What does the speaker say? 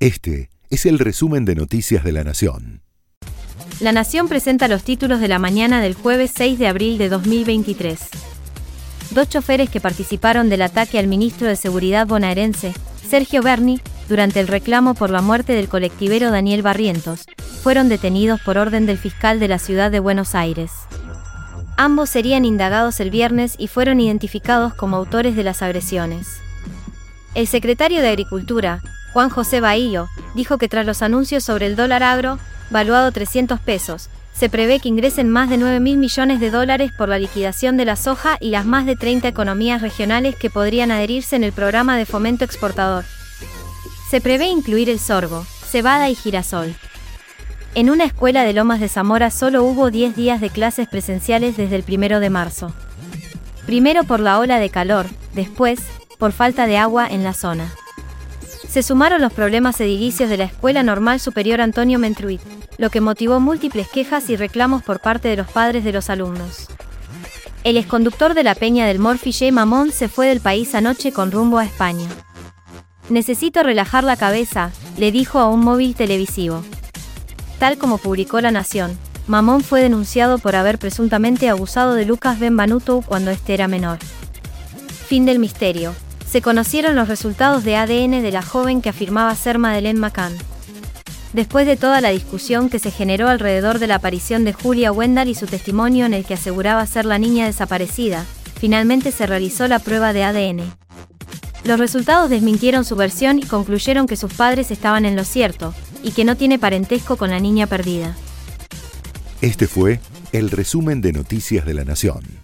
Este es el resumen de Noticias de la Nación. La Nación presenta los títulos de la mañana del jueves 6 de abril de 2023. Dos choferes que participaron del ataque al ministro de Seguridad bonaerense, Sergio Berni, durante el reclamo por la muerte del colectivero Daniel Barrientos, fueron detenidos por orden del fiscal de la ciudad de Buenos Aires. Ambos serían indagados el viernes y fueron identificados como autores de las agresiones. El secretario de Agricultura, Juan José Bahío, dijo que tras los anuncios sobre el dólar agro, valuado 300 pesos, se prevé que ingresen más de 9 mil millones de dólares por la liquidación de la soja y las más de 30 economías regionales que podrían adherirse en el programa de fomento exportador. Se prevé incluir el sorgo, cebada y girasol. En una escuela de Lomas de Zamora solo hubo 10 días de clases presenciales desde el primero de marzo. Primero por la ola de calor, después, por falta de agua en la zona. Se sumaron los problemas edilicios de la Escuela Normal Superior Antonio Mentruit, lo que motivó múltiples quejas y reclamos por parte de los padres de los alumnos. El exconductor de la Peña del Morfille Mamón se fue del país anoche con rumbo a España. Necesito relajar la cabeza, le dijo a un móvil televisivo. Tal como publicó La Nación, Mamón fue denunciado por haber presuntamente abusado de Lucas Benvenuto cuando este era menor. Fin del misterio. Se conocieron los resultados de ADN de la joven que afirmaba ser Madeleine McCann. Después de toda la discusión que se generó alrededor de la aparición de Julia Wendell y su testimonio en el que aseguraba ser la niña desaparecida, finalmente se realizó la prueba de ADN. Los resultados desmintieron su versión y concluyeron que sus padres estaban en lo cierto, y que no tiene parentesco con la niña perdida. Este fue el resumen de Noticias de la Nación.